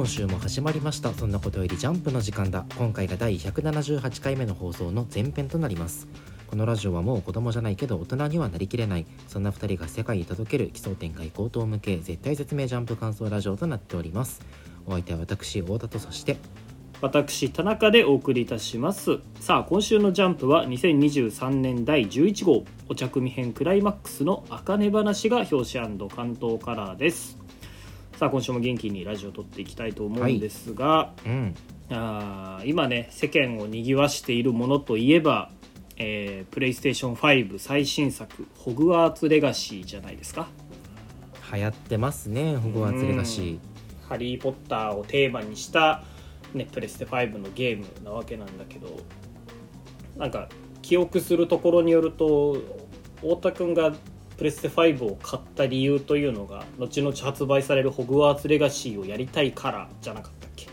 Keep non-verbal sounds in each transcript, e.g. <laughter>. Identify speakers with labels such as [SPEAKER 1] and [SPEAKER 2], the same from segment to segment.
[SPEAKER 1] 今週も始まりました。そんなことよりジャンプの時間だ。今回が第178回目の放送の前編となります。このラジオはもう子供じゃないけど大人にはなりきれない。そんな2人が世界に届ける奇想天外高等向け絶対説明ジャンプ感想ラジオとなっております。お相手は私太田とそして
[SPEAKER 2] 私田中でお送りいたします。さあ今週のジャンプは2023年第11号。お茶組編クライマックスの茜話が表紙関東カラーです。さあ今週も元気にラジオを撮っていきたいと思うんですが、
[SPEAKER 1] うん。
[SPEAKER 2] あー今ね世間をにぎわしているものといえば、えープレイステーション5最新作「ホグワーツレガシー」じゃないですか。
[SPEAKER 1] 流行ってますねホグワーツレガシ
[SPEAKER 2] ハリー・ポッターをテーマにした、ね、プレステ5のゲームなわけなんだけどなんか記憶するところによると太田君がプレステ5を買った理由というのが後々発売される「ホグワーツレガシー」をやりたいからじゃなかったっけ、
[SPEAKER 1] ー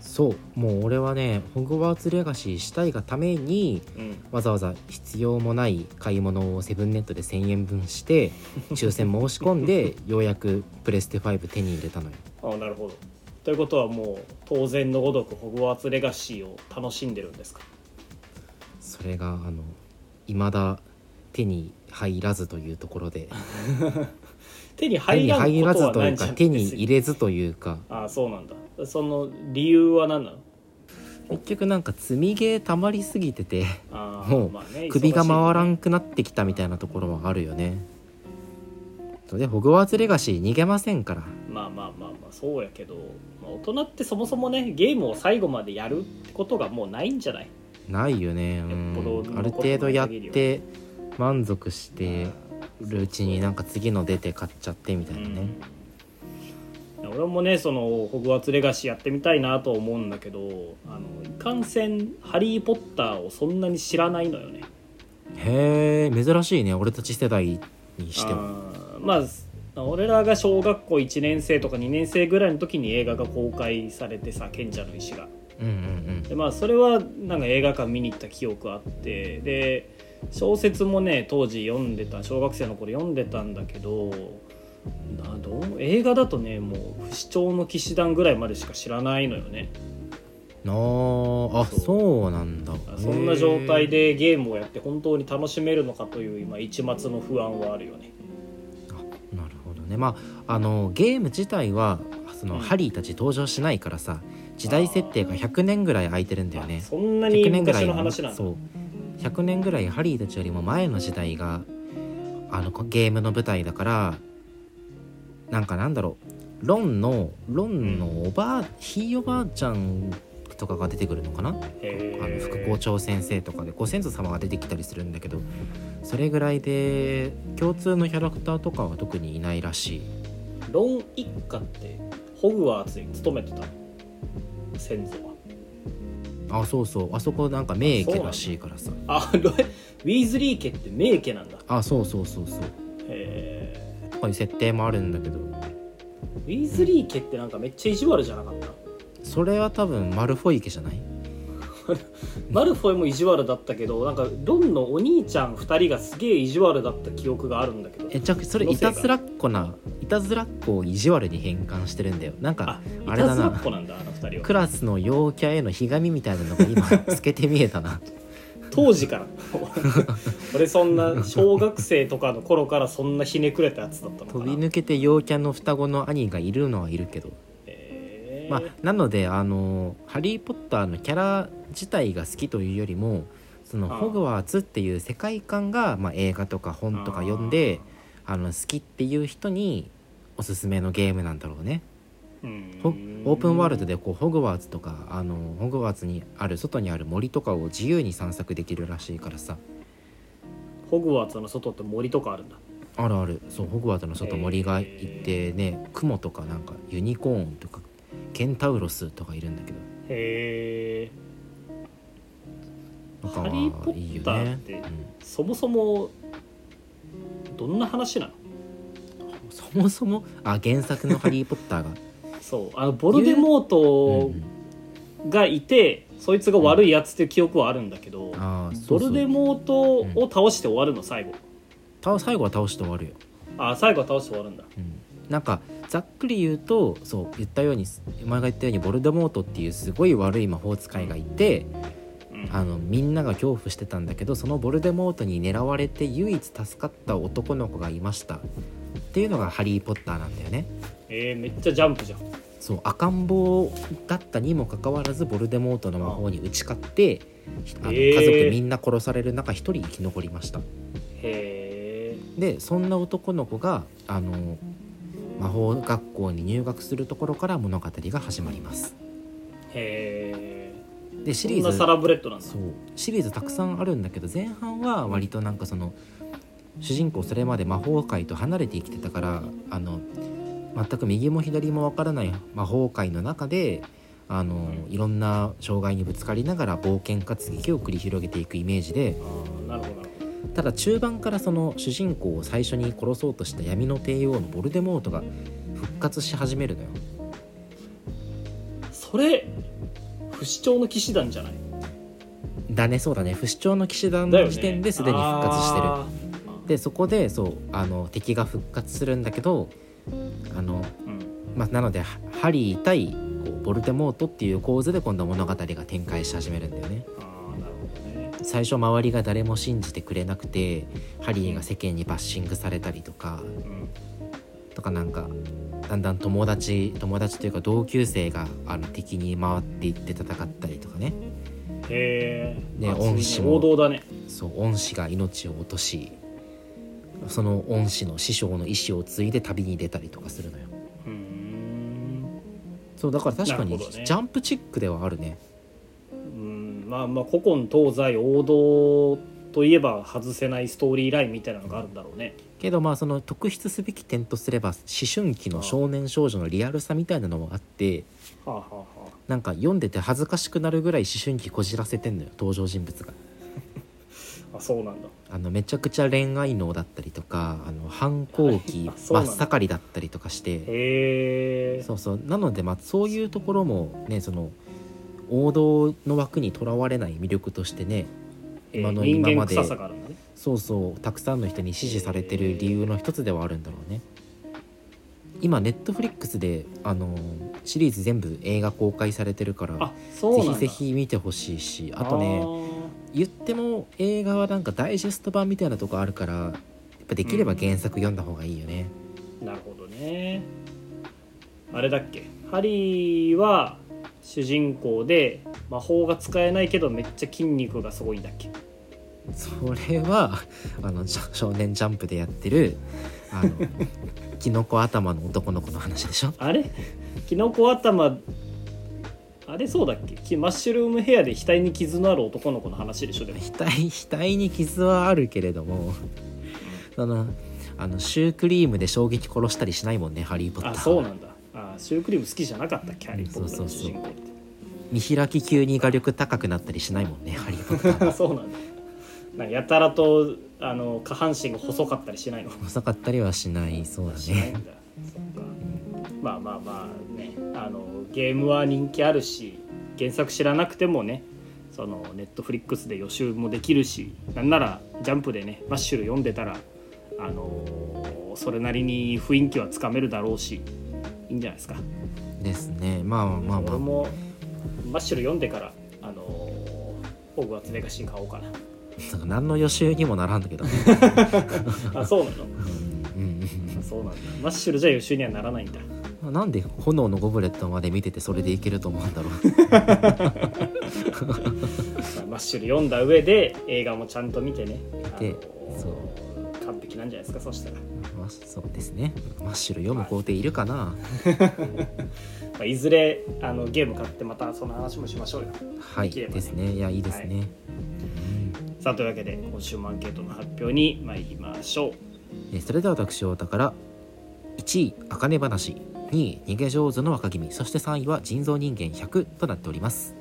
[SPEAKER 1] そうもう俺はねホグワーツレガシーしたいがために
[SPEAKER 2] うん、
[SPEAKER 1] わざわざ必要もない買い物をセブンネットで1000円分して <laughs> 抽選申し込んでようやくプレステ5手に入れたのよ。
[SPEAKER 2] あなるほど。ということはもう当然のごとくホグワーツレガシーを楽しんでるんですか？
[SPEAKER 1] それがあの未だ手に入らずというところで。
[SPEAKER 2] 手 <laughs> に
[SPEAKER 1] 手に
[SPEAKER 2] 入らん
[SPEAKER 1] 入らずと
[SPEAKER 2] いいうじゃん
[SPEAKER 1] 手に入れずというか。
[SPEAKER 2] ああそうなんだ。その理由は何なの？
[SPEAKER 1] 結局なんか積みゲー溜まりすぎてて
[SPEAKER 2] あー
[SPEAKER 1] もう
[SPEAKER 2] まあね
[SPEAKER 1] 首が回らんくなってきたみたいなところはあるよね。そうでホグワーツレガシー逃げませんから。
[SPEAKER 2] まあまあまあまあそうやけど、まあ、大人ってそもそもねゲームを最後までやるってことがもうないんじゃない？
[SPEAKER 1] ないよね。う
[SPEAKER 2] よっぽど
[SPEAKER 1] んある程度やって満足してるうちになんか次の出て買っちゃってみたいなね、
[SPEAKER 2] 俺もねそのホグワーツレガシーやってみたいなと思うんだけどあのいかんせんハリー・ポッターをそんなに知らないのよね。
[SPEAKER 1] へえ珍しいね。俺たち世代にしては
[SPEAKER 2] あーまあ俺らが小学校1年生とか2年生ぐらいの時に映画が公開されてさ賢者の石が
[SPEAKER 1] うんうん
[SPEAKER 2] でまあそれはなんか映画館見に行った記憶あってで小説もね当時読んでた小学生の頃読んでたんだけどなどう映画だとねもう不死鳥の騎士団ぐらいまでしか知らないのよね。
[SPEAKER 1] うんあーあ
[SPEAKER 2] そう
[SPEAKER 1] なんだ。
[SPEAKER 2] そんな状態でゲームをやって本当に楽しめるのかという今一末の不安はあるよね。
[SPEAKER 1] あなるほどね。まああのゲーム自体はその、
[SPEAKER 2] うん。
[SPEAKER 1] ハリーたち登場しないからさ時代設定が100年ぐらい空いてるんだよね。
[SPEAKER 2] あそんなに
[SPEAKER 1] 100年ぐらい
[SPEAKER 2] 昔の話なんだ。
[SPEAKER 1] そう。100年ぐらいハリーたちよりも前の時代があのこゲームの舞台だからなんかなんだろう。ロンのロンのおばあ、ひいおばあちゃんとかが出てくるのかな？あ
[SPEAKER 2] へ
[SPEAKER 1] の副
[SPEAKER 2] ー
[SPEAKER 1] 校長先生とかでご先祖様が出てきたりするんだけどそれぐらいで共通のキャラクターとかは特にいないらしい。
[SPEAKER 2] ロン一家ってホグワーツに勤めてたの？先祖は。
[SPEAKER 1] あそうそう。あそこなんか名家らしいからさ。
[SPEAKER 2] あロウィーズリー家って名家なんだ。
[SPEAKER 1] あそうそうそうそう。
[SPEAKER 2] へえ
[SPEAKER 1] こういう設定もあるんだけど。
[SPEAKER 2] ウィーズリー家ってなんかめっちゃ意地悪じゃなかった？
[SPEAKER 1] それは多分マルフォイ家じゃない？<laughs>
[SPEAKER 2] マルフォイも意地悪だったけどなんかロンのお兄ちゃん2人がすげえ意地悪だった記憶があるんだけど。
[SPEAKER 1] えじゃあそれいたずらっ子ないたずらっ子を意地悪に変換してるんだよ。なんか
[SPEAKER 2] あ
[SPEAKER 1] あれだな。
[SPEAKER 2] いたずらっ子なんだあの2人は。
[SPEAKER 1] クラスの陽キャへのひがみみたいなのが今 <laughs> 透けて見えたな。
[SPEAKER 2] 当時から。<laughs> 俺そんな小学生とかの頃からそんなひねくれたやつだったのかな。
[SPEAKER 1] 飛び抜けて陽キャの双子の兄がいるのはいるけどまあなのであの「ハリー・ポッター」のキャラ自体が好きというよりもそのホグワーツっていう世界観が、まあ、映画とか本とか読んであの好きっていう人におすすめのゲームなんだろうね。
[SPEAKER 2] うん。
[SPEAKER 1] ほオープンワールドでこうホグワーツとかあのホグワーツにある外にある森とかを自由に散策できるらしいからさ。
[SPEAKER 2] ホグワーツの外って森とかあるんだ。
[SPEAKER 1] あるある。そうホグワーツの外森がいてねクモとかなんかユニコーンとかケンタウロスとかいるんだけど。
[SPEAKER 2] へえハリー・ポッター
[SPEAKER 1] ね
[SPEAKER 2] って、
[SPEAKER 1] うん。
[SPEAKER 2] そもそもどんな話なの？
[SPEAKER 1] そもそも？あ原作の「ハリー・ポッターが」<laughs>
[SPEAKER 2] そう。あのボルデモート
[SPEAKER 1] うん
[SPEAKER 2] がいて、そいつが悪いやつっていう記憶はあるんだけど、
[SPEAKER 1] うそう
[SPEAKER 2] ボルデモートを倒して終わるの最後。
[SPEAKER 1] た最後は倒して終わるよ、
[SPEAKER 2] あ最後は倒して終わるんだ。
[SPEAKER 1] うん、なんかざっくり言うとそう言ったようにお前が言ったようにボルデモートっていうすごい悪い魔法使いがいて
[SPEAKER 2] うん。
[SPEAKER 1] あのみんなが恐怖してたんだけどそのボルデモートに狙われて唯一助かった男の子がいました。っていうのが「ハリー・ポッター」なんだよね。
[SPEAKER 2] えー、めっちゃジャンプじゃん。
[SPEAKER 1] そう赤ん坊だったにもかかわらずボルデモートの魔法に打ち勝ってあの家族みんな殺される中一人生き残りました。
[SPEAKER 2] へえ
[SPEAKER 1] でそんな男の子があの魔法学校に入学するところから物語が始まります。
[SPEAKER 2] へえ
[SPEAKER 1] でシリーズ
[SPEAKER 2] サラブレッドなんだ。
[SPEAKER 1] そう。シリーズたくさんあるんだけど前半は割となんかその主人公それまで魔法界と離れて生きてたからあの全く右も左もわからない魔法界の中であのいろんな障害にぶつかりながら冒険活劇を繰り広げていくイメージで
[SPEAKER 2] なるほど
[SPEAKER 1] ただ中盤からその主人公を最初に殺そうとした闇の帝王のボルデモートが復活し始めるのよ。
[SPEAKER 2] どそれ不死鳥の騎士団じゃない？
[SPEAKER 1] だねそうだね。不死鳥の騎士団の時点ですでに復活してる、
[SPEAKER 2] あ
[SPEAKER 1] でそこでそうあの敵が復活するんだけどあの、
[SPEAKER 2] ーうん。
[SPEAKER 1] まあ、なのでハハリー対ボルデモートっていう構図で今度物語が展開し始めるんだよね最初周りが誰も信じてくれなくてハリーが世間にバッシングされたりとか
[SPEAKER 2] うん
[SPEAKER 1] とかなんかだんだん友達友達というか同級生があの敵に回っていって戦ったりとかね。
[SPEAKER 2] へえ
[SPEAKER 1] ね
[SPEAKER 2] あ
[SPEAKER 1] 恩師も。
[SPEAKER 2] 王道だね。
[SPEAKER 1] そう恩師が命を落としその恩師の師匠の意思を継いで旅に出たりとかするのよ。そうだから確かにジャンプチックではあるね。
[SPEAKER 2] うんまあまあ古今東西王道といえば外せないストーリーラインみたいなのがあるんだろうね。
[SPEAKER 1] けどまあその特筆すべき点とすれば思春期の少年少女のリアルさみたいなのもあって
[SPEAKER 2] はあはあは
[SPEAKER 1] なんか読んでて恥ずかしくなるぐらい思春期こじらせてんのよ登場人物が。<laughs>
[SPEAKER 2] ああそうなんだ。
[SPEAKER 1] あのめちゃくちゃ恋愛能だったりとかあの反抗期 <laughs> 真っ盛りだったりとかして。そうそう。なのでまあそういうところもねその王道の枠にとらわれない魅力としてね今の今までそうそうたくさんの人に支持されてる理由の一つではあるんだろうね。今ネットフリックスであのシリーズ全部映画公開されてるからぜひぜひ見てほしいしあとね言っても映画はなんかダイジェスト版みたいなとこあるからやっぱできれば原作読んだ方がいいよね、
[SPEAKER 2] あーなるほどね。あれだっけ？ハリーは主人公で魔法が使えないけどめっちゃ筋肉がすごいんだっけ？
[SPEAKER 1] それはあの少少年ジャンプでやってるあの <laughs> キノコ頭の男の子の話でしょ？
[SPEAKER 2] あれ？キノコ頭あれそうだっけ？きマッシュルームヘアで額に傷のある男の子の話でしょでも。
[SPEAKER 1] 額額に傷はあるけれどもそのあのシュークリームで衝撃殺したりしないもんねハリー・ポッター
[SPEAKER 2] あそうなんだあシュークリーム好きじゃなかったっけ？ハリー・ポッター主人公って。
[SPEAKER 1] 見開き急に画力高くなったりしないもんねハリー・ポッター
[SPEAKER 2] あ <laughs> そうなんだ。なんかやたらとあの下半身が細かったりしないの？
[SPEAKER 1] 細かったりはしない。そうだね。
[SPEAKER 2] まあまあまあね。あのゲームは人気あるし原作知らなくてもねそのネットフリックスで予習もできるしなんならジャンプでねマッシュル読んでたらあのそれなりに雰囲気はつかめるだろうしいいんじゃないですか。
[SPEAKER 1] ですね。まあまあまあ。
[SPEAKER 2] 俺もマッシュル読んでからあのホグワーツレガシー買おうか
[SPEAKER 1] な。んか何の予習にもならんだけどね。
[SPEAKER 2] な <laughs> あそうなの？
[SPEAKER 1] うん
[SPEAKER 2] そうなんだ。マッシュルじゃ予習にはならないんだ。
[SPEAKER 1] うんなんで炎のゴブレットまで見ててそれでいけると思うんだろう。<laughs>
[SPEAKER 2] まあマッシュル読んだ上で映画もちゃんと見てね。あ
[SPEAKER 1] で
[SPEAKER 2] の
[SPEAKER 1] そ
[SPEAKER 2] 完璧なんじゃないですかそしたら、
[SPEAKER 1] まあそうですね。マッシュル読む工程いるかな？<laughs>
[SPEAKER 2] まあ、いずれあのゲーム買ってまたその話もしましょうよ。
[SPEAKER 1] はい
[SPEAKER 2] でね。
[SPEAKER 1] ですね。いやいいですね、
[SPEAKER 2] さあというわけで今週もアンケートの発表に参りましょう。
[SPEAKER 1] えそれでは私太田から1位「あかね話」2位「逃げ上手の若君」そして3位は「人造人間100」となっております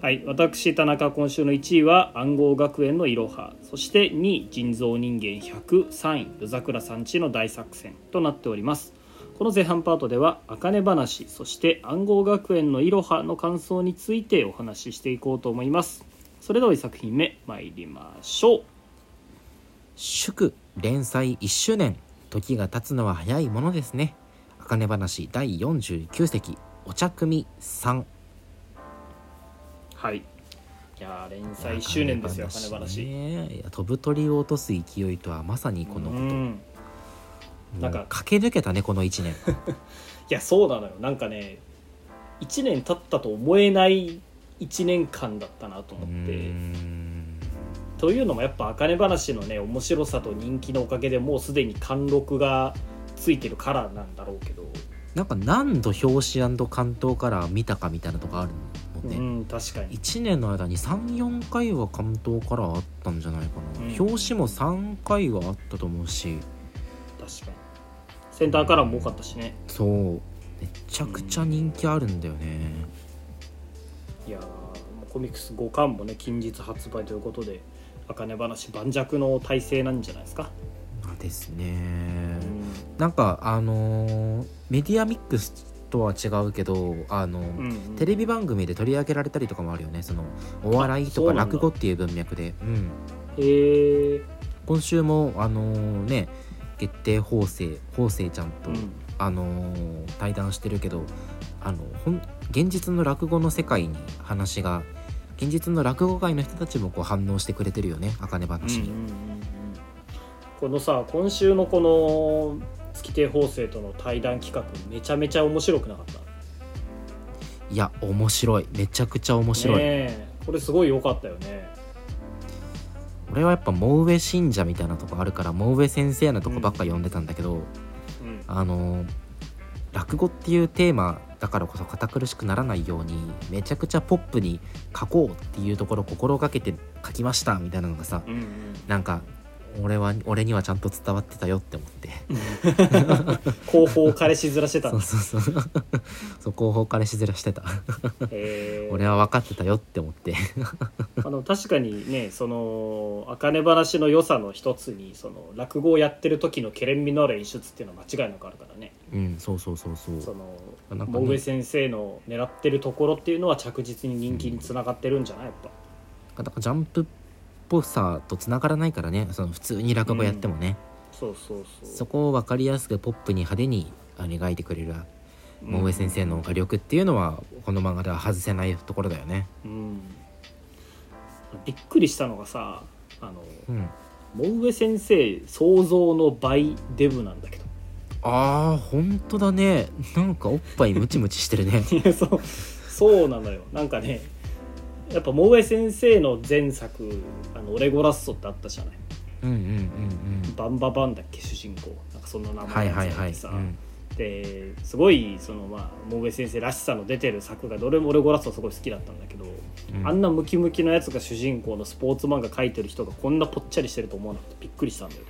[SPEAKER 2] はい私田中今週の1位は暗号学園のいろはそして2位人造人間103位夜桜さんちの大作戦となっております。この前半パートでは「あかね話」そして暗号学園のいろはの感想についてお話ししていこうと思います。それでは作品目参りましょう。
[SPEAKER 1] 祝連載1周年。時が経つのは早いものですね。茜話第49席お茶組3
[SPEAKER 2] はい。いやー連載1周年ですよ
[SPEAKER 1] 茜
[SPEAKER 2] 金話。
[SPEAKER 1] ね。いや飛ぶ鳥を落とす勢いとはまさにこのこと、
[SPEAKER 2] うん。なんか
[SPEAKER 1] 駆け抜けたねこの1年。<laughs>
[SPEAKER 2] いやそうなのよ。なんかね1年経ったと思えない1年間だったなと思
[SPEAKER 1] う
[SPEAKER 2] ってというのもやっぱ茜話のね面白さと人気のおかげでもうすでに貫禄がついてるからなんだろうけど、
[SPEAKER 1] なんか何度表紙関東から見たかみたいなとこあるもんね、
[SPEAKER 2] うん確かに。
[SPEAKER 1] 1年の間に34回は関東からあったんじゃないかな、
[SPEAKER 2] うん。
[SPEAKER 1] 表紙も3回はあったと思うし。
[SPEAKER 2] 確かに。センターカラーも多かったしね。
[SPEAKER 1] そう。めちゃくちゃ人気あるんだよね、
[SPEAKER 2] いやーもうコミックス5巻もね近日発売ということで茜話盤石の体制なんじゃないですか、
[SPEAKER 1] まあですね、
[SPEAKER 2] うん。
[SPEAKER 1] なんかあのーメディアミックスとは違うけどあの、
[SPEAKER 2] うんうん。
[SPEAKER 1] テレビ番組で取り上げられたりとかもあるよね。そのお笑いとか落語っていう文脈で、うん、
[SPEAKER 2] へー
[SPEAKER 1] 今週もあのーね月亭法政法政ちゃんと、
[SPEAKER 2] うん。
[SPEAKER 1] あのー対談してるけどあのほん現実の落語の世界に話が現実の落語界の人たちもこう反応してくれてるよね茜話に、
[SPEAKER 2] うんうんうんうん。このさ今週のこの月亭法政との対談企画めちゃめちゃ面白くなかった？
[SPEAKER 1] いや面白い。めちゃくちゃ面白い、
[SPEAKER 2] ねえ。これすごい良かったよね。
[SPEAKER 1] 俺はやっぱ藻上信者みたいなとこあるから藻上先生のとこばっか読んでたんだけど、
[SPEAKER 2] うん。
[SPEAKER 1] あの落語っていうテーマだからこそ堅苦しくならないようにめちゃくちゃポップに書こうっていうところを心がけて書きましたみたいなのがさ
[SPEAKER 2] うんうん。
[SPEAKER 1] なんか俺は俺にはちゃんと伝わってたよって思って。
[SPEAKER 2] 後方彼氏面してたん
[SPEAKER 1] そう
[SPEAKER 2] だ
[SPEAKER 1] そうそう。そう後方からしずらしてた。
[SPEAKER 2] えー。
[SPEAKER 1] 俺は分かってたよって思って。
[SPEAKER 2] あの確かにねその茜話の良さの一つにその落語をやってる時のけれん味のある演出っていうのは間違いなくあるからね。
[SPEAKER 1] うんそうそうそうそう。
[SPEAKER 2] その
[SPEAKER 1] なんかね。
[SPEAKER 2] 桃上先生の狙ってるところっていうのは着実に人気につながってるんじゃない？やっぱ。
[SPEAKER 1] だからジャンプっぽさとつながらないからね。その普通に落語やってもね、
[SPEAKER 2] そうそうそう。
[SPEAKER 1] そこを分かりやすくポップに派手に描いてくれる
[SPEAKER 2] うん
[SPEAKER 1] 桃江先生の画力っていうのはこの漫画では外せないところだよね。
[SPEAKER 2] うん。びっくりしたのがさあの
[SPEAKER 1] うん。
[SPEAKER 2] 桃上先生想像の倍デブなんだけど。
[SPEAKER 1] あーほんとだね。なんかおっぱいムチムチしてるね。
[SPEAKER 2] そう。そうなのよ。なんかねやっぱ桃上先生の前作「あのオレゴラッソ」ってあったじゃない？
[SPEAKER 1] うんうんうん
[SPEAKER 2] バンババンだっけ？主人公。なんかそんな名
[SPEAKER 1] うんは
[SPEAKER 2] 前の
[SPEAKER 1] いはいはい、うん。
[SPEAKER 2] ですごいそのまあ桃上先生らしさの出てる作がどれもオレゴラッソすごい好きだったんだけど、
[SPEAKER 1] うん。
[SPEAKER 2] あんなムキムキのやつが主人公のスポーツ漫画描いてる人がこんなぽっちゃりしてると思わなくてびっくりしたんだよ。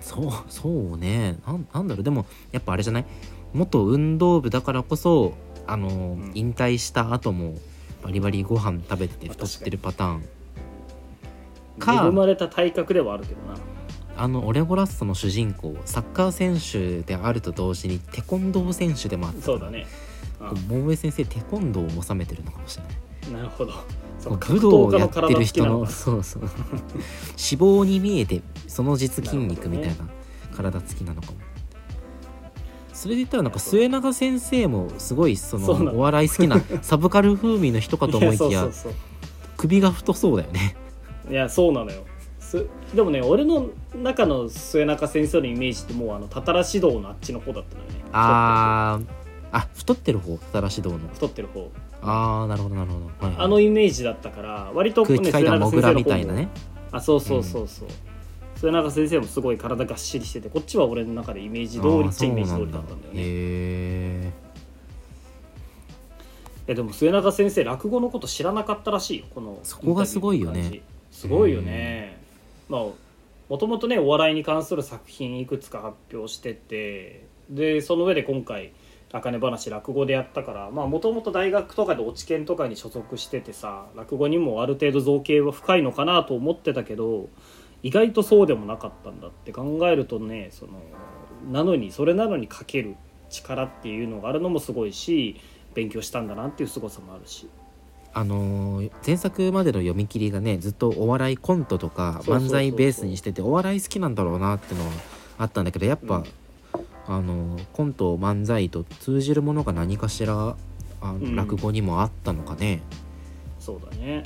[SPEAKER 1] そうそうね。なんなんだろう。でもやっぱあれじゃない？元運動部だからこそあの、
[SPEAKER 2] ん。
[SPEAKER 1] 引退した後もバリバリご飯食べてて太ってるパターン。か
[SPEAKER 2] 恵まれた体格ではあるけどな。
[SPEAKER 1] あのオレゴラッソの主人公サッカー選手であると同時にテコンドー選手でもあった。
[SPEAKER 2] そうだね、
[SPEAKER 1] 桃江先生テコンドーを収めてるのかもしれない。
[SPEAKER 2] うんなるほど。
[SPEAKER 1] 武道をやってる人の <laughs> そうそう。<laughs> 脂肪に見えてその実筋肉みたいな体つきなのかもそれで言ったらなんか末永先生もすごいそ
[SPEAKER 2] の
[SPEAKER 1] の。お笑い好きな <laughs> サブカル風味の人かと思いきや首が太そうだよね。
[SPEAKER 2] そういやそうなのよ。すでもね俺の中の末中先生のイメージってもうあのたたら指導のあっちの方だったのよね。
[SPEAKER 1] あー。あ太ってる方？たらし道の。
[SPEAKER 2] 太ってる方。
[SPEAKER 1] あーなるほどなるほど、はいはい。
[SPEAKER 2] あのイメージだったから割と、ね、
[SPEAKER 1] 空気階段モグラみたいなね。
[SPEAKER 2] 先生の方もあそうそう。そう末永先生もすごい体がっしりしててこっちは俺の中でイメージ通りっちゃイメージ通りだったんだよね。
[SPEAKER 1] へえ
[SPEAKER 2] でも末永先生落語のこと知らなかったらしいよこの
[SPEAKER 1] そこがすごいよね。
[SPEAKER 2] すごいよね。まあもともとねお笑いに関する作品いくつか発表しててでその上で今回「茜話」落語でやったからまあもともと大学とかで落ち研とかに所属しててさ落語にもある程度造形は深いのかなと思ってたけど意外とそうでもなかったんだって考えるとねそのなのにそれなのに書ける力っていうのがあるのもすごいし勉強したんだなっていう凄さもあるし。
[SPEAKER 1] あのー前作までの読み切りがねずっとお笑いコントとか漫才ベースにしててお笑い好きなんだろうなってのはあったんだけどやっぱ、
[SPEAKER 2] うん。
[SPEAKER 1] あのコント漫才と通じるものが何かしらあ
[SPEAKER 2] ん。
[SPEAKER 1] 落語にもあったのかね、
[SPEAKER 2] そうだね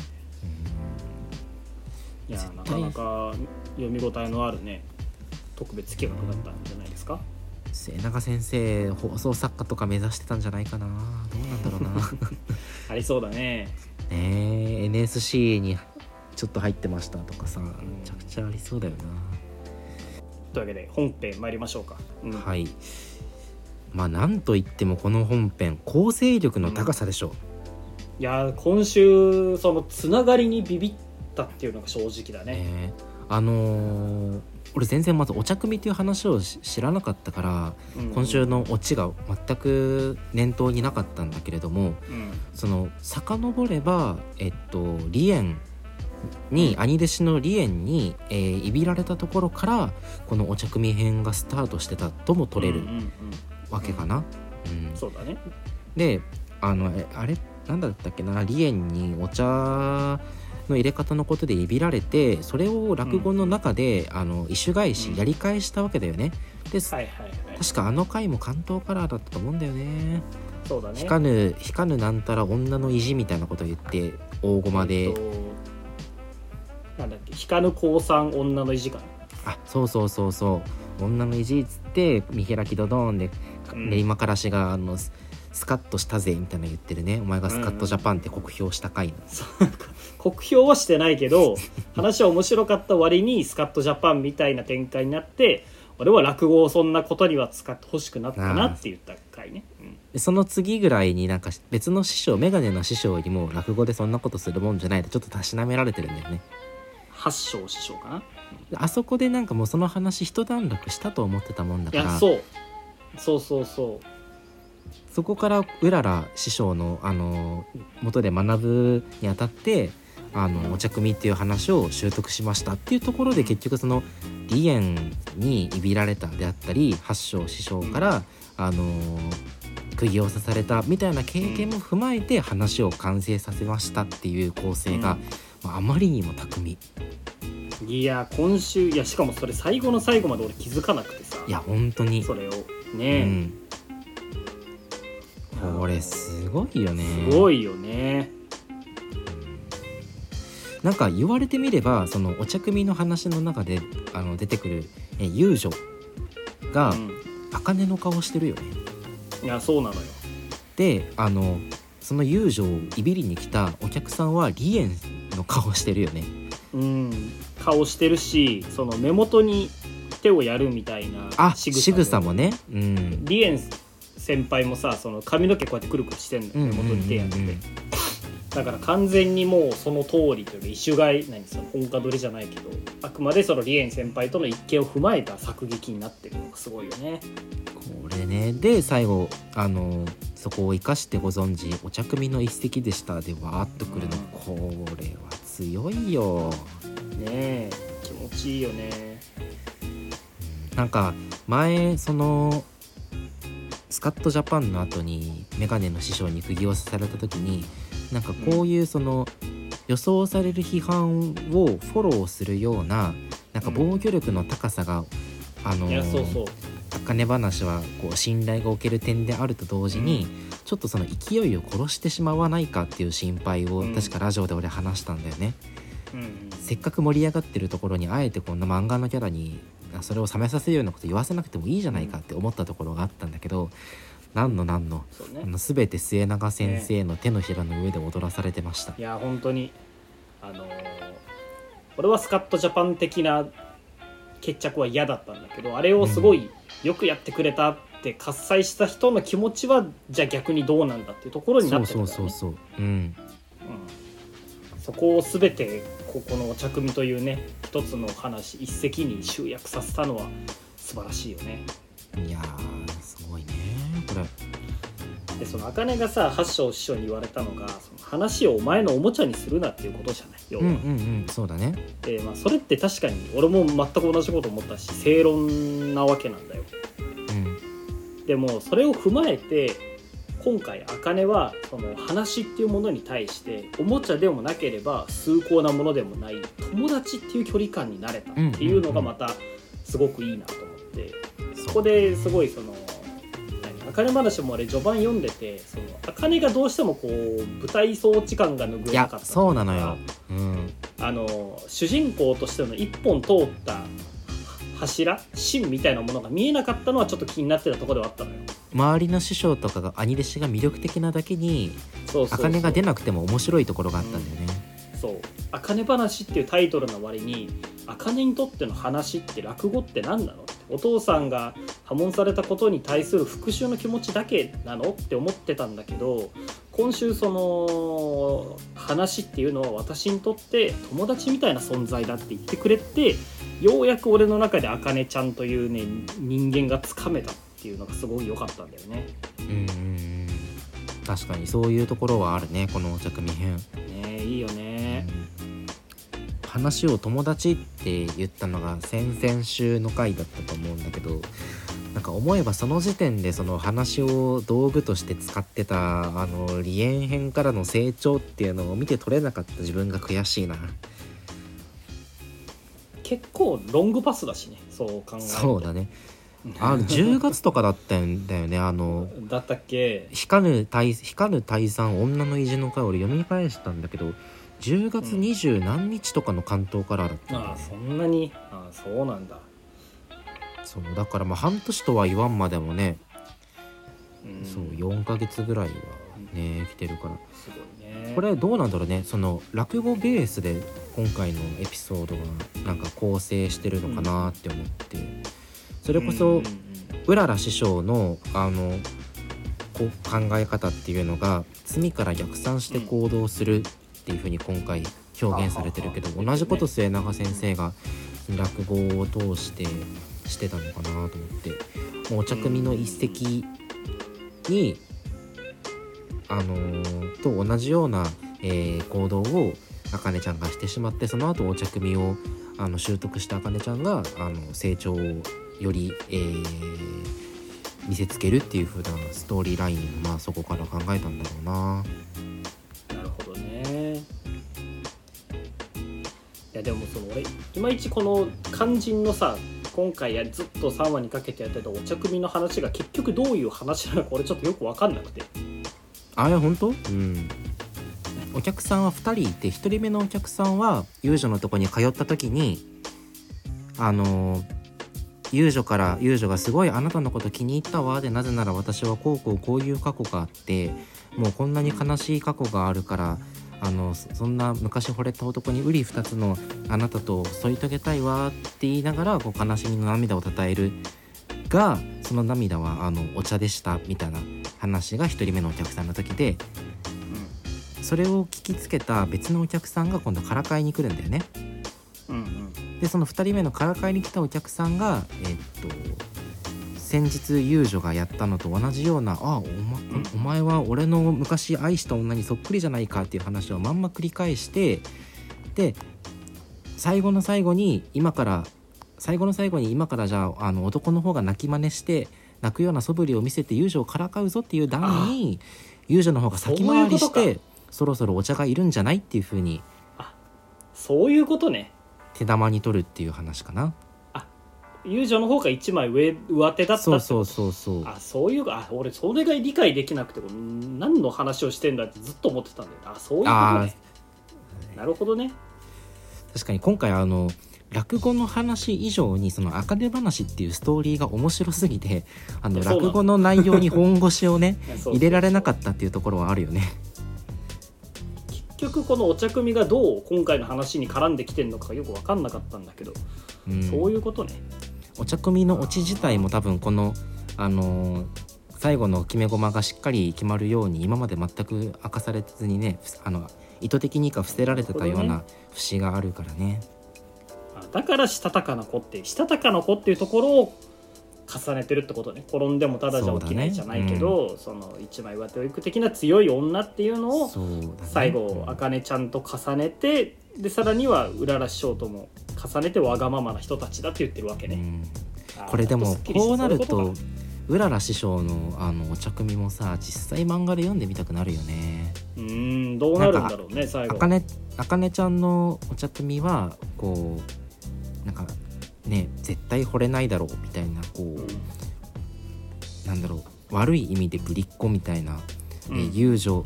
[SPEAKER 2] いやなかなか読み応えのあるね特別企画だったんじゃないですか？
[SPEAKER 1] 末永先生放送作家とか目指してたんじゃないかな。どうなんだろうな。<laughs>
[SPEAKER 2] ありそうだね。
[SPEAKER 1] ねえ NSC にちょっと入ってましたとかさめちゃくちゃありそうだよ
[SPEAKER 2] というわけで本編参りましょうか、うん。
[SPEAKER 1] な、はい。まあなんといってもこの本編構成力の高さでしょ
[SPEAKER 2] いやー今週そのつながりにビビったっていうのが正直だね、
[SPEAKER 1] ねあのー俺全然まずお茶組っていう話をし知らなかったから
[SPEAKER 2] うん
[SPEAKER 1] 今週のオチが全く念頭になかったんだけれども
[SPEAKER 2] うん。
[SPEAKER 1] その遡ればえっと梨園に兄弟子の梨園に、えーいびられたところからこのお茶組編がスタートしてたとも取れる
[SPEAKER 2] うんうんうん
[SPEAKER 1] わけかな。うん。
[SPEAKER 2] そうだね。
[SPEAKER 1] であのえあれなんだったっけな？梨園にお茶の入れ方のことでいびられてそれを落語の中で、あの一種返し
[SPEAKER 2] うん。
[SPEAKER 1] やり返したわけだよね。で、
[SPEAKER 2] はいはいはい。
[SPEAKER 1] 確かあの回も関東カラーだったと思うんだよね。
[SPEAKER 2] そうだね。
[SPEAKER 1] 引かぬ引かぬなんたら女の意地みたいなことを言って大駒で、
[SPEAKER 2] えっとなんだっけ引かぬ降参女の意地かな。
[SPEAKER 1] あそうそうそうそう。女の意地っつって見開きドドーンで、
[SPEAKER 2] うん。
[SPEAKER 1] 練馬からしがあのススカッとしたぜみたいなの言ってるね。お前がスカッとジャパンって酷評した回の、
[SPEAKER 2] 酷評はしてないけど <laughs> 話は面白かった割にスカットジャパンみたいな展開になって俺は落語をそんなことには使ってほしくなったなって言った回ね、うん。
[SPEAKER 1] でその次ぐらいになんか別の師匠メガネの師匠にも落語でそんなことするもんじゃないってちょっとたしなめられてるんだよね。
[SPEAKER 2] 八章師匠かな。
[SPEAKER 1] であそこでなんかもうその話一段落したと思ってたもんだ
[SPEAKER 2] い
[SPEAKER 1] から。
[SPEAKER 2] やそう。そうそうそう
[SPEAKER 1] そこからうらら師匠のあの元で学ぶにあたってあのお茶組っていう話を習得しましたっていうところで結局その梨園にいびられたであったり八章師匠から、あの釘を刺されたみたいな経験も踏まえて話を完成させましたっていう構成が、まあ、あまりにも巧み。
[SPEAKER 2] いや今週いやしかもそれ最後の最後まで俺気づかなくてさ。
[SPEAKER 1] いや本当に。
[SPEAKER 2] それを。
[SPEAKER 1] う
[SPEAKER 2] ね、
[SPEAKER 1] ん、これすごいよね
[SPEAKER 2] すごいよね
[SPEAKER 1] なんか言われてみればそのお茶組の話の中であの出てくるえ遊女が
[SPEAKER 2] うん
[SPEAKER 1] 茜の顔してるよね。
[SPEAKER 2] いやそうなのよ
[SPEAKER 1] であのその遊女をいびりに来たお客さんは梨園の顔してるよね。
[SPEAKER 2] うん顔してるしその目元に手をやるみたいな
[SPEAKER 1] あ
[SPEAKER 2] 仕草
[SPEAKER 1] 仕草もね。うん。
[SPEAKER 2] リエン先輩もさその髪の毛こうやってくるくるしてんの
[SPEAKER 1] うんうんうんうん。
[SPEAKER 2] よ目元に手やってだから完全にもうその通りというか一種買い何その本家取りじゃないけど。あくまでそのリエン先輩との一見を踏まえた作劇になってるのがすごいよね。
[SPEAKER 1] これね。で最後あのそこを生かしてご存知お茶組の一席でしたでわーっとくるの、これは強いよ。
[SPEAKER 2] ねえ。気持ちいいよね。
[SPEAKER 1] なんか前そのスカットジャパンの後にメガネの師匠に釘を刺された時になんかこういうその予想される批判をフォローするようななんか防御力の高さが、あの
[SPEAKER 2] いやそうそう。
[SPEAKER 1] 茜話はこう信頼がおける点であると同時に、ちょっとその勢いを殺してしまわないかっていう心配を
[SPEAKER 2] うん。
[SPEAKER 1] 確かラジオで俺話したんだよね。せっかく盛り上がってるところにあえてこんな漫画のキャラにあそれを冷めさせるようなこと言わせなくてもいいじゃないかって思ったところがあったんだけど何の何の
[SPEAKER 2] そうね。
[SPEAKER 1] あの全て末永先生の手のひらの上で踊らされてました、
[SPEAKER 2] いや本当にあのー俺はスカットジャパン的な決着は嫌だったんだけどあれをすごいよくやってくれたって喝采した人の気持ちはじゃあ逆にどうなんだっていうところにな
[SPEAKER 1] そう
[SPEAKER 2] ってるから、ね、
[SPEAKER 1] そうそうそうう。ん
[SPEAKER 2] うんそこを全てここのお茶組というね一つの話一石に集約させたのは素晴らしいよね。
[SPEAKER 1] いやーすごいねこれ。
[SPEAKER 2] でその茜がさ八章師匠に言われたのがその話をお前のおもちゃにするなっていうことじゃない？要は、
[SPEAKER 1] うんうんうんそうだね。
[SPEAKER 2] でまあ、それって確かに俺も全く同じこと思ったし正論なわけなんだよ。
[SPEAKER 1] うん。
[SPEAKER 2] でもそれを踏まえて今回茜はその話っていうものに対しておもちゃでもなければ崇高なものでもない友達っていう距離感になれたっていうのがまたすごくいいなと思ってそこですごいその何茜話もあれ序盤読んでてその茜がどうしてもこう舞台装置感が拭えなかった
[SPEAKER 1] そうなのよ。うん。
[SPEAKER 2] あの主人公としての一本通った柱芯みたいなものが見えなかったのはちょっと気になってたところではあったのよ。
[SPEAKER 1] 周りの師匠とかが兄弟子が魅力的なだけに
[SPEAKER 2] そうそうそう。
[SPEAKER 1] 茜が出なくても面白いところがあったんだよね、
[SPEAKER 2] そう「あかね話」っていうタイトルの割にあかねにとっての話って落語って何なのってお父さんが破門されたことに対する復讐の気持ちだけなのって思ってたんだけど今週その話っていうのは私にとって友達みたいな存在だって言ってくれてようやく俺の中であかねちゃんというね人間がつかめたっていうのがすごい良かったんだよね。
[SPEAKER 1] うん確かにそういうところはあるねこのお茶組編、
[SPEAKER 2] ねえいいよね。
[SPEAKER 1] 話を友達って言ったのが先々週の回だったと思うんだけどなんか思えばその時点でその話を道具として使ってたあの離縁編からの成長っていうのを見て取れなかった自分が悔しいな。
[SPEAKER 2] 結構ロングパスだしねそう考えると。
[SPEAKER 1] そうだね。あの10月とかだったんだよねあの
[SPEAKER 2] だったっけ？
[SPEAKER 1] 光る大光る大山女の意地の会俺読み返したんだけど10月二十何日とかの関東からだったんだよね。
[SPEAKER 2] ああそんなに？ああそうなんだ、
[SPEAKER 1] そうだからまあ半年とは言わんまでもね、
[SPEAKER 2] うん、
[SPEAKER 1] そう4ヶ月ぐらいはね来てるから。
[SPEAKER 2] すごいね。
[SPEAKER 1] これどうなんだろうね。その落語ベースで今回のエピソードがなんか構成してるのかなって思って、それこそ
[SPEAKER 2] う
[SPEAKER 1] らら師匠のあのこう考え方っていうのが罪から逆算して行動するっていうふうに今回表現されてるけど、
[SPEAKER 2] うん
[SPEAKER 1] 同じこと末永先生が落語を通してしてたのかなと思ってもうお茶組の一石に、あのーと同じような、えー行動をあかねちゃんがしてしまってその後お茶組をあの習得したあかねちゃんがあの成長をより、えー見せつけるっていう風なストーリーラインをまあそこから考えたんだろうな。
[SPEAKER 2] なるほどねいやでもその俺いまいちこの肝心のさ今回やずっと3話にかけてやってたお茶組の話が結局どういう話なのか俺ちょっとよく分かんなくて。
[SPEAKER 1] あいや本当？うん。お客さんは2人いて1人目のお客さんは遊女のとこに通った時にあの遊女から遊女がすごいあなたのこと気に入ったわでなぜなら私はこうこうこういう過去があってもうこんなに悲しい過去があるからあのそんな昔惚れた男に瓜二つのあなたと添い遂げたいわって言いながらこう悲しみの涙をたたえるがその涙はあのお茶でしたみたいな話が1人目のお客さんの時でそれを聞きつけた別のお客さんが今度からかいに来るんだよね。
[SPEAKER 2] うん
[SPEAKER 1] でその2人目のからかいに来たお客さんがえーっと先日遊女がやったのと同じような「あお,、まお前は俺の昔愛した女にそっくりじゃないか」っていう話をまんま繰り返してで最後の最後に今から最後の最後に今からじゃああの男の方が泣き真似して泣くような素振りを見せて遊女をからかうぞっていう段に遊女の方が先回りしてそろそろお茶がいるんじゃないっていう風に
[SPEAKER 2] そういうことね
[SPEAKER 1] 手玉に取るっていう話かな。
[SPEAKER 2] 遊女の方が一枚上上手だった
[SPEAKER 1] そうそうそうそう。
[SPEAKER 2] あそういうあ俺それが理解できなくてん何の話をしてんだってずっと思ってたんだよ。あそういうこと
[SPEAKER 1] あ
[SPEAKER 2] ねなるほどね。
[SPEAKER 1] 確かに今回あの落語の話以上にその「あかね話」っていうストーリーが面白すぎてあの落語の内容に本腰をね入れられなかったっていうところはあるよね。
[SPEAKER 2] 結局このお茶組がどう今回の話に絡んできてんのかがよく分かんなかったんだけど、
[SPEAKER 1] うん、
[SPEAKER 2] そういうことね
[SPEAKER 1] お茶組のオチ自体も多分このあのー最後の決め駒がしっかり決まるように今まで全く明かされずにねふあの意図的にか伏せられてたよう
[SPEAKER 2] な
[SPEAKER 1] 節があるからね。
[SPEAKER 2] あだからしたたかな子ってしたたかな子っていうところを重ねてるってことね。転んでもただじゃ起きないじゃないけどそ,、の一枚上手を行く的な強い女っていうのを最後
[SPEAKER 1] うん
[SPEAKER 2] あかねちゃんと重ねてでさらにはうらら師匠とも重ねてわがままな人たちだって言ってるわけね、
[SPEAKER 1] うん。これでもこうなる
[SPEAKER 2] と
[SPEAKER 1] うらら師匠のあのお茶組もさ実際漫画で読んでみたくなるよね。
[SPEAKER 2] うーんどうなるんだろうね最後。
[SPEAKER 1] あかねちゃんのお茶組はこうなんかね絶対惚れないだろうみたいな悪い意味でぶりっ子みたいな、えー遊女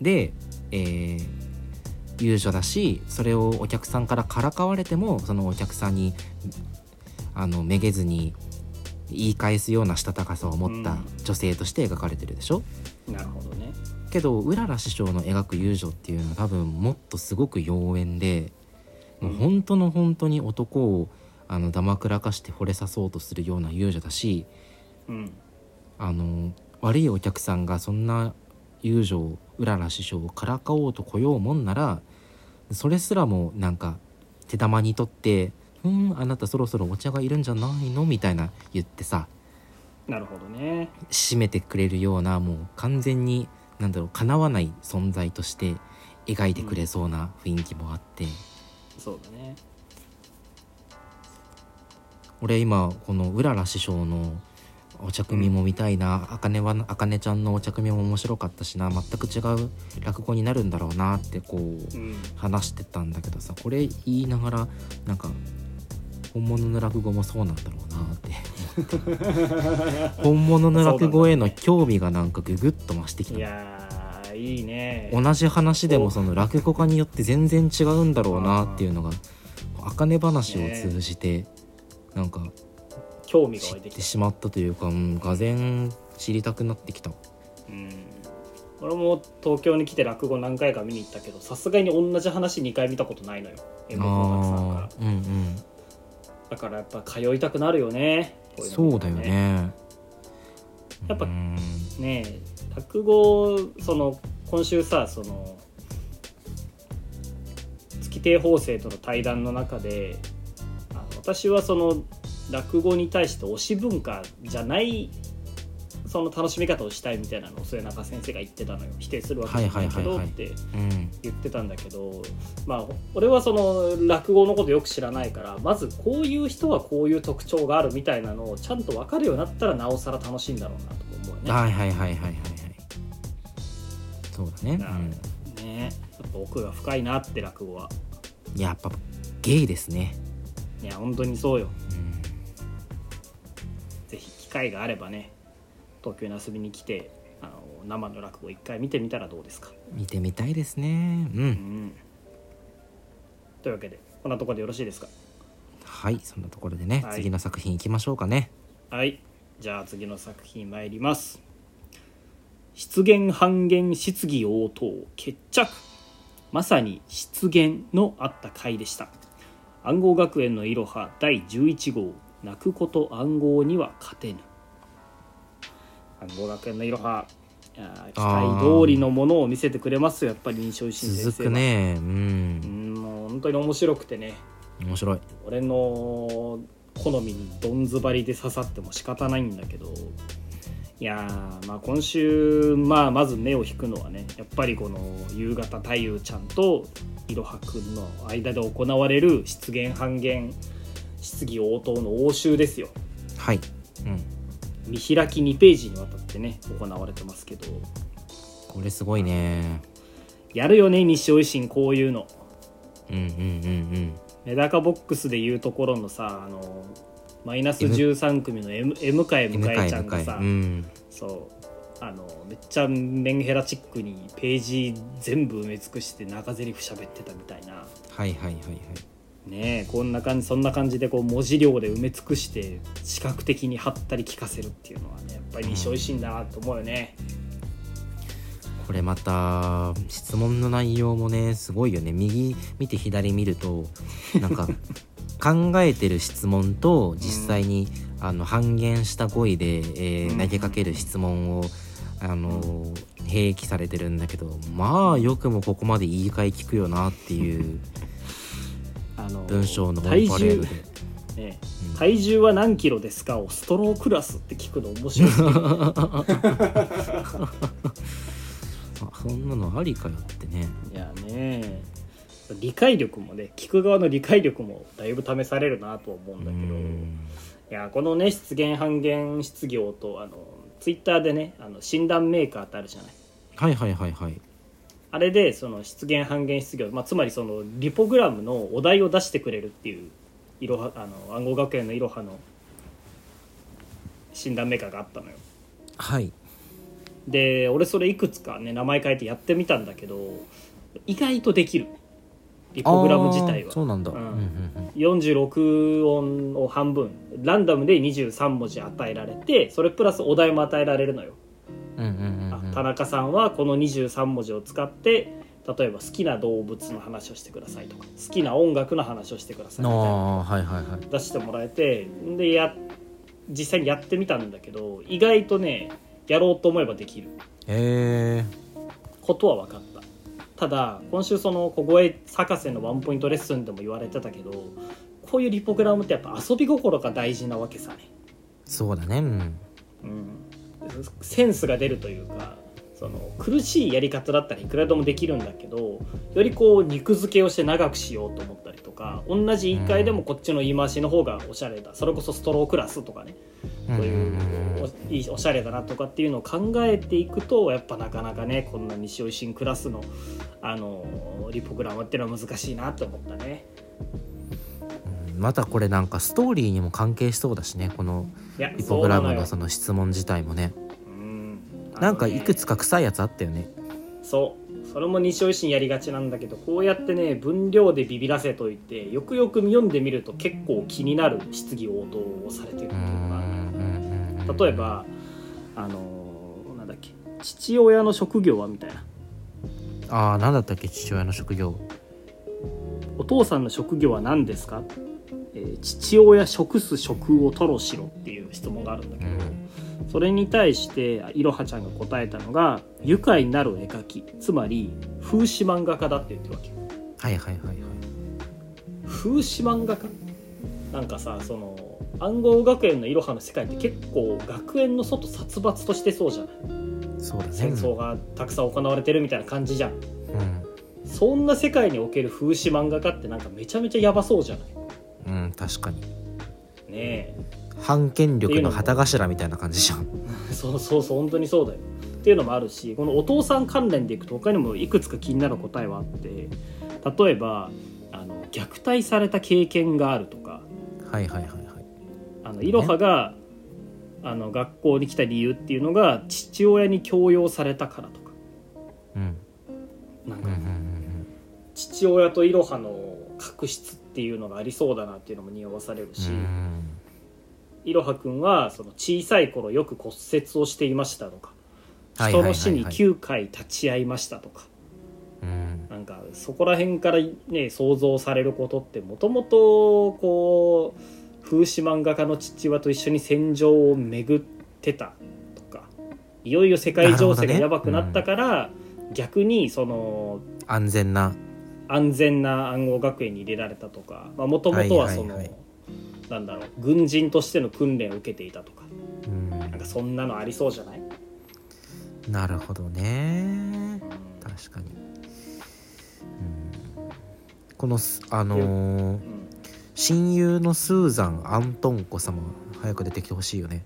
[SPEAKER 1] で、えー遊女だしそれをお客さんからからかわれてもそのお客さんにあのめげずに言い返すようなしたたかさを持った女性として描かれてるでしょ、
[SPEAKER 2] なるほどね。
[SPEAKER 1] けどうらら師匠の描く遊女っていうのは多分もっとすごく妖艶でもう本当の本当に男をあのだまくらかして惚れさそうとするような遊女だし
[SPEAKER 2] うん。
[SPEAKER 1] あの悪いお客さんがそんな遊女をうらら師匠をからかおうと来ようもんならそれすらもなんか手玉にとって「うんあなたそろそろお茶がいるんじゃないの?」みたいな言ってさ
[SPEAKER 2] なるほどね。
[SPEAKER 1] 締めてくれるようなもう完全になんだろうかなわない存在として描いてくれそうな雰囲気もあって、
[SPEAKER 2] そうだね
[SPEAKER 1] 俺今このうらら師匠のお茶組も見たいな、あかねはあかねちゃんのお茶組も面白かったしな全く違う落語になるんだろうなってこう
[SPEAKER 2] うん
[SPEAKER 1] 話してたんだけどさこれ言いながらなんか本物の落語もそうなんだろうなって。<laughs> 本物の落語への興味がなんかググッと増してきた。
[SPEAKER 2] いやーいいね。
[SPEAKER 1] 同じ話でもその落語家によって全然違うんだろうなっていうのが茜話を通じてなんか
[SPEAKER 2] 興味が
[SPEAKER 1] 知
[SPEAKER 2] 湧いきた。
[SPEAKER 1] っててしまったというか、うん、がぜん知りたくなってきた。
[SPEAKER 2] うん。俺も東京に来て落語何回か見に行ったけどさすがに同じ話2回見たことないのよ。演目さんから。
[SPEAKER 1] うんうん。
[SPEAKER 2] だからやっぱ通いたくなるよね。こいの
[SPEAKER 1] そうだよね。
[SPEAKER 2] やっぱ
[SPEAKER 1] うん。
[SPEAKER 2] ねえ落語その今週さその月亭法生との対談の中で私はその落語に対して推し文化じゃないその楽しみ方をしたいみたいなのを末中先生が言ってたのよ。否定するわけじゃないけどって
[SPEAKER 1] うん。
[SPEAKER 2] 言ってたんだけどまあ俺はその落語のことよく知らないからまずこういう人はこういう特徴があるみたいなのをちゃんと分かるようになったらなおさら楽しいんだろうなと思うよね。
[SPEAKER 1] はいはいはいはいはいはいそうだね、
[SPEAKER 2] ねやっぱ奥が深いなって落語は。
[SPEAKER 1] うん、やっぱゲイですね、
[SPEAKER 2] いや本当にそうよ。
[SPEAKER 1] うん、
[SPEAKER 2] ぜひ機会があればね東京に遊びに来てあの生の落語一回見てみたらどうですか。
[SPEAKER 1] 見てみたいですね。う
[SPEAKER 2] うん。んというわけでこんなところでよろしいですか。
[SPEAKER 1] はいそんなところでね、
[SPEAKER 2] はい。
[SPEAKER 1] 次の作品いきましょうかね。
[SPEAKER 2] はい。じゃあ次の作品参ります。失言半減質疑応答決着。まさに失言のあった回でした暗号学園のいろは第11号泣くこと暗号には勝てぬ。暗号学園のいろは期待通りのものを見せてくれますよ。やっぱり印象維新先生は
[SPEAKER 1] 続くね。う
[SPEAKER 2] うんんもう本当に面白くてね。
[SPEAKER 1] 面白い。
[SPEAKER 2] 俺の好みにどんずばりで刺さっても仕方ないんだけどいやーまあ今週、まあ、まず目を引くのはねやっぱりこの夕方太夫ちゃんといろはくんの間で行われる失言半減質疑応答の応酬ですよ。
[SPEAKER 1] はい、うん、
[SPEAKER 2] 見開き2ページにわたってね行われてますけど。
[SPEAKER 1] これすごいね。
[SPEAKER 2] やるよね西尾維新こういうの。
[SPEAKER 1] うんうんうん
[SPEAKER 2] メダカボックスでいうところのさあのマイナス13組の M, M か
[SPEAKER 1] うん
[SPEAKER 2] M かえちゃんがさ、
[SPEAKER 1] うん。
[SPEAKER 2] そう。あのめっちゃメンヘラチックにページ全部埋め尽くして長台詞喋ってたみたいな。
[SPEAKER 1] はいはいはいはい。
[SPEAKER 2] ねえこんな感じそんな感じでこう文字量で埋め尽くして視覚的に貼ったり聞かせるっていうのはねやっぱり西尾維新だなと思うよね、
[SPEAKER 1] これまた質問の内容もねすごいよね。右見て左見るとなんか <laughs> 考えてる質問と実際に、あの半減した語彙で、えー
[SPEAKER 2] うん。
[SPEAKER 1] 投げかける質問をあの併記されてるんだけどまあよくもここまで言い換え聞くよなっていう
[SPEAKER 2] あの
[SPEAKER 1] 文章の
[SPEAKER 2] 体重
[SPEAKER 1] レードで。
[SPEAKER 2] ね
[SPEAKER 1] うん。
[SPEAKER 2] 体重は何キロですかをストロークラスって聞くの面白い。<laughs>
[SPEAKER 1] そんなのありかよってね。
[SPEAKER 2] いやね理解力もね聞く側の理解力もだいぶ試されるなとは思うんだけど。
[SPEAKER 1] うん。
[SPEAKER 2] いやこのね失言半減失業とあのツイッターでねあの診断メーカーってあるじゃない。
[SPEAKER 1] はいはいはいはい。
[SPEAKER 2] あれでその失言半減失業、まあ、つまりそのリポグラムのお題を出してくれるっていういろはあの暗号学園のいろはの診断メーカーがあったのよ。
[SPEAKER 1] はい。
[SPEAKER 2] で俺それいくつかね名前変えてやってみたんだけど意外とできるリポグラム自体は。
[SPEAKER 1] そうなんだ、
[SPEAKER 2] うん。
[SPEAKER 1] うんうん
[SPEAKER 2] 46音を半分。ランダムで23文字与えられてそれプラスお題も与えられるのよ、
[SPEAKER 1] うんうんうんうん。
[SPEAKER 2] あ田中さんはこの23文字を使って例えば好きな動物の話をしてくださいとか好きな音楽の話をしてくださいみたいな。
[SPEAKER 1] ああはいはいはい。
[SPEAKER 2] 出してもらえてでや実際にやってみたんだけど意外とねやろうと思えばできる。
[SPEAKER 1] へえ
[SPEAKER 2] ことは分かったただ今週その小声博士のワンポイントレッスンでも言われてたけどこういうリポグラムってやっぱ遊び心が大事なわけさね、
[SPEAKER 1] そうだね。うん。
[SPEAKER 2] うん、センスが出るというかその苦しいやり方だったらいくらでもできるんだけどよりこう肉付けをして長くしようと思ったりとか同じ言い換えでもこっちの言い回しの方がおしゃれだ。それこそストロークラスとかね。
[SPEAKER 1] うん
[SPEAKER 2] そういうおいいおしゃれだなとかっていうのを考えていくとやっぱなかなかねこんな西尾維新クラスのあのリポグラムっていうのは難しいなって思ったね。
[SPEAKER 1] うん。またこれなんかストーリーにも関係しそうだしねこのリポグラムの
[SPEAKER 2] そ
[SPEAKER 1] の質問自体もね。
[SPEAKER 2] うん
[SPEAKER 1] なんかいく
[SPEAKER 2] つ
[SPEAKER 1] つか臭いやつあったよね。
[SPEAKER 2] そう。それも西尾維新やりがちなんだけどこうやってね分量でビビらせといてよくよく読んでみると結構気になる質疑応答をされてるっていうのがある。例えばあのーなんだっけ父親の職業はみたいな。
[SPEAKER 1] ああ何だったっけ父親の職業。
[SPEAKER 2] お父さんの職業は何ですか、えー父親食す食を吐露しろっていう質問があるんだけど、それに対していろはちゃんが答えたのが愉快なる絵描き。つまり風刺漫画家だって言ってるわけ。
[SPEAKER 1] はいはいはいはい。
[SPEAKER 2] 風刺漫画家？なんかさその暗号学園のいろはの世界って結構学園の外殺伐としてそうじゃない？
[SPEAKER 1] そうだね。
[SPEAKER 2] 戦争がたくさん行われてるみたいな感じじゃん。
[SPEAKER 1] うん。
[SPEAKER 2] そんな世界における風刺漫画家ってなんかめちゃめちゃヤバそうじゃない？
[SPEAKER 1] うん確かに。
[SPEAKER 2] ねえ
[SPEAKER 1] 反権力の旗頭みたいな感じじゃん。<laughs>
[SPEAKER 2] そうそうそう本当にそうだよ。っていうのもあるしこのお父さん関連でいくと他にもいくつか気になる答えはあって例えばあの虐待された経験があるとか。
[SPEAKER 1] はいはいはいはい。
[SPEAKER 2] あのいろはが、あの学校に来た理由っていうのが父親に強要されたからとか。
[SPEAKER 1] うん。
[SPEAKER 2] なんか
[SPEAKER 1] うんうんうん
[SPEAKER 2] 父親といろはの確執っていうのがありそうだなっていうのも匂わされるし、
[SPEAKER 1] うん
[SPEAKER 2] いろはくんはその小さい頃よく骨折をしていましたとか人
[SPEAKER 1] はいはいはいはい。
[SPEAKER 2] の死に9回立ち会いましたとか
[SPEAKER 1] うん。
[SPEAKER 2] なんかそこら辺からね想像されることってもともとこう風刺漫画家の父親と一緒に戦場を巡ってたとかいよいよ世界情勢がやばくなったから、逆にその
[SPEAKER 1] 安全な。
[SPEAKER 2] 安全な暗号学園に入れられたとかもともとはその、
[SPEAKER 1] はいはいはい
[SPEAKER 2] なんだろう軍人としての訓練を受けていたとか。
[SPEAKER 1] うん。
[SPEAKER 2] なんかそんなのありそうじゃない、
[SPEAKER 1] なるほどね。
[SPEAKER 2] うん
[SPEAKER 1] 確かに、うん、このすあのー
[SPEAKER 2] うん。
[SPEAKER 1] 親友のスーザン・アントンコ様早く出てきてほしいよね。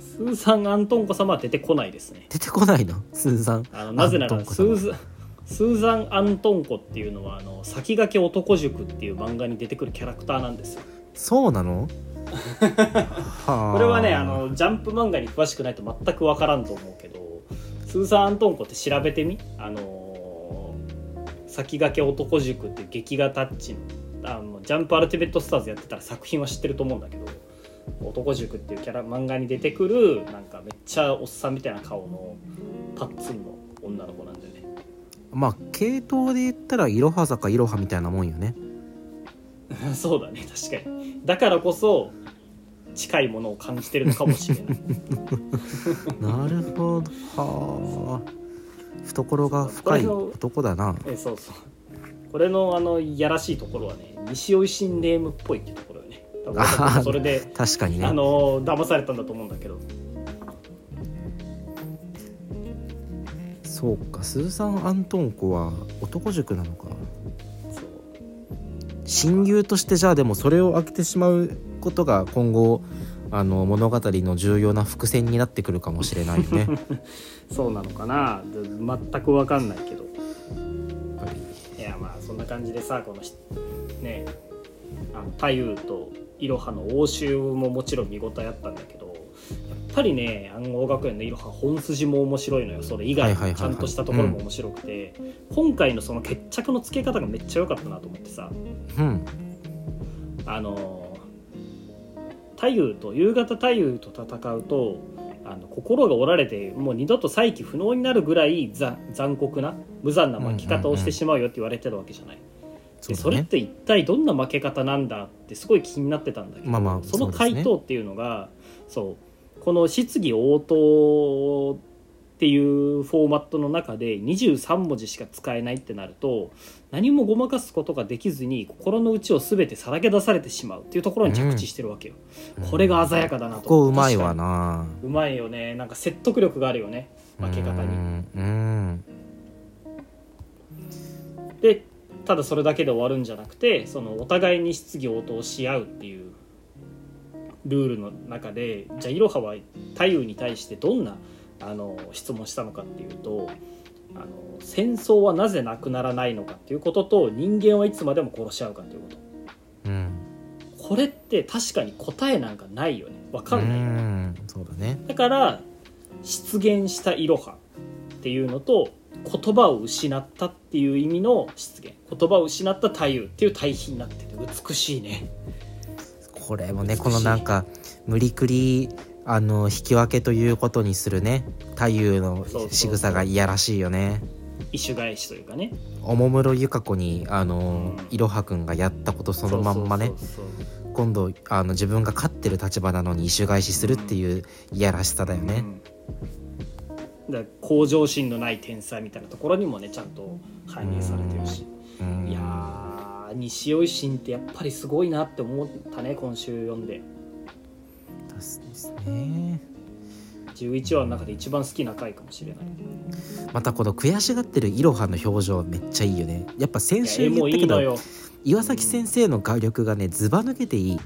[SPEAKER 2] スーザン・アントンコ様は出てこないですね。
[SPEAKER 1] 出てこないの？スーザン
[SPEAKER 2] あのなぜなら
[SPEAKER 1] アントンコ様。
[SPEAKER 2] スーザンスーザン・アントンコっていうのはあの先駆け男塾っていう漫画に出てくるキャラクターなんですよ
[SPEAKER 1] そうなの？は <laughs> あ
[SPEAKER 2] これはねあのジャンプ漫画に詳しくないと全く分からんと思うけどスーザン・アントンコって調べてみ？あの先駆け男塾っていう劇画タッチのあのジャンプアルティメットスターズやってたら作品は知ってると思うんだけど男塾っていうキャラ漫画に出てくるなんかめっちゃおっさんみたいな顔のパッツンの女の子なんだよね。
[SPEAKER 1] まあ系統で言ったらいろは坂いろはみたいなもんよね。<laughs>
[SPEAKER 2] そうだね確かにだからこそ近いものを感じてるのかもしれない。<laughs>
[SPEAKER 1] なるほど。はあ。懐が深い男だな。
[SPEAKER 2] えそうそう。これのあのやらしいところはね西尾維新ネームっぽいってところよね。それで
[SPEAKER 1] 確かにね。
[SPEAKER 2] あの騙されたんだと思うんだけど。
[SPEAKER 1] そうか。スーザン・アントンコは男塾なのか親友としてじゃあでもそれを開けてしまうことが今後あの物語の重要な伏線になってくるかもしれないよね。<laughs>
[SPEAKER 2] そうなのかな。で全く分かんないけど。
[SPEAKER 1] やっぱり。
[SPEAKER 2] いやまあそんな感じでさこのしねあの太夫といろはの応酬ももちろん見応えあったんだけど。やっぱりね暗号学園のいろは本筋も面白いのよ。それ以外ちゃんとしたところも面白くて、今回のその決着のつけ方がめっちゃ良かったなと思ってさ。
[SPEAKER 1] うん。
[SPEAKER 2] あの太夫と夕方太夫と戦うとあの心が折られてもう二度と再起不能になるぐらいざ残酷な無残な負け方をしてしまうよって言われてるわけじゃない。でそれって一体どんな負け方なんだってすごい気になってたんだけど、
[SPEAKER 1] まあまあ
[SPEAKER 2] その回答っていうのがそうこの質疑応答っていうフォーマットの中で23文字しか使えないってなると何もごまかすことができずに心の内を全てさらけ出されてしまうっていうところに着地してるわけよ、これが鮮やかだなと。
[SPEAKER 1] ここうまいわな。
[SPEAKER 2] に。うまいよね。なんか説得力があるよね。負け方に。
[SPEAKER 1] うん。うん。
[SPEAKER 2] でただそれだけで終わるんじゃなくてそのお互いに質疑応答し合うっていうルールの中でじゃあいろはは太夫に対してどんなあの質問したのかっていうとあの戦争はなぜなくならないのかっていうことと人間はいつまでも殺し合うかっていうこと。
[SPEAKER 1] うん。
[SPEAKER 2] これって確かに答えなんかないよね。わか
[SPEAKER 1] うん
[SPEAKER 2] ないよね。
[SPEAKER 1] うだね。
[SPEAKER 2] だから出現したいろはっていうのと言葉を失ったっていう意味の出現。言葉を失った太夫っていう対比になってて美しいね
[SPEAKER 1] これもねこのなんか無理くりあの引き分けということにするね太夫の仕草がいやらしいよね。
[SPEAKER 2] 一種返しというかね。
[SPEAKER 1] おもむろゆか子にあの
[SPEAKER 2] うん。
[SPEAKER 1] いろはくんがやったことそのまんまね今度あの自分が勝ってる立場なのに一種返しするっていういやらしさだよね、
[SPEAKER 2] うん。だから向上心のない天才みたいなところにもねちゃんと反映されてるし、
[SPEAKER 1] うん。
[SPEAKER 2] いやー西尾維新ってやっぱりすごいなって思ったね今週読んで。
[SPEAKER 1] ですね。
[SPEAKER 2] 11話の中で一番好きな回かもしれない。
[SPEAKER 1] またこの悔しがってるいろはの表情めっちゃいいよね。やっぱ先週言
[SPEAKER 2] も
[SPEAKER 1] ったけど岩崎先生の画力がねずば抜けていい。やっ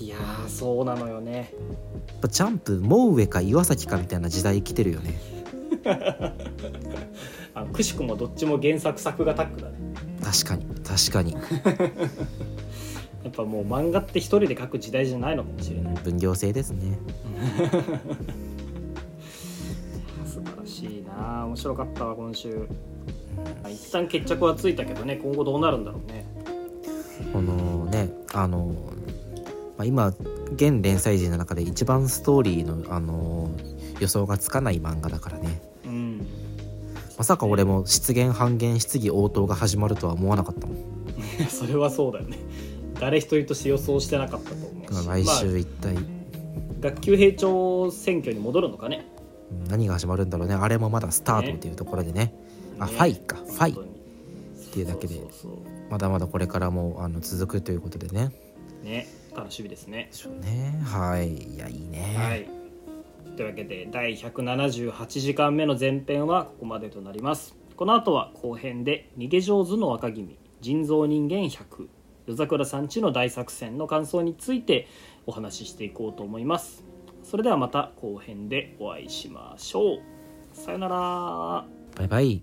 [SPEAKER 2] いやーそうなのよね。
[SPEAKER 1] ぱジャンプもう上か岩崎かみたいな時代来てるよね。<laughs>
[SPEAKER 2] あのくしくもどっちも原作作画タッグだね
[SPEAKER 1] 確かに確かに。<laughs>
[SPEAKER 2] やっぱもう漫画って一人で描く時代じゃないのかもしれない。
[SPEAKER 1] 分業制ですね。<laughs>
[SPEAKER 2] 素晴らしいな面白かったわ今週。一旦決着はついたけどね今後どうなるんだろうね。
[SPEAKER 1] このねあの、まあ、今現連載時の中で一番ストーリーのあの予想がつかない漫画だからね。
[SPEAKER 2] うん
[SPEAKER 1] まさか俺も失言半減質疑応答が始まるとは思わなかったもん。<laughs>
[SPEAKER 2] それはそうだよね。誰一人として予想してなかったと思うし。
[SPEAKER 1] 来
[SPEAKER 2] まあ
[SPEAKER 1] 週一体。
[SPEAKER 2] 学級閉庁選挙に戻るのかね。
[SPEAKER 1] 何が始まるんだろうね。あれもまだスタートっていうところでね。あ
[SPEAKER 2] ね。
[SPEAKER 1] ファイか。ファイ。っていうだけで。まだまだこれからもあの続くということでね。
[SPEAKER 2] ね。楽しみですね。
[SPEAKER 1] でしょうね。はい。いやいいね、
[SPEAKER 2] はいというわけで第178時間目の前編はここまでとなります。この後は後編で逃げ上手の若君人造人間100夜桜さんちの大作戦の感想についてお話ししていこうと思います。それではまた後編でお会いしましょう。さよなら。
[SPEAKER 1] バイバイ。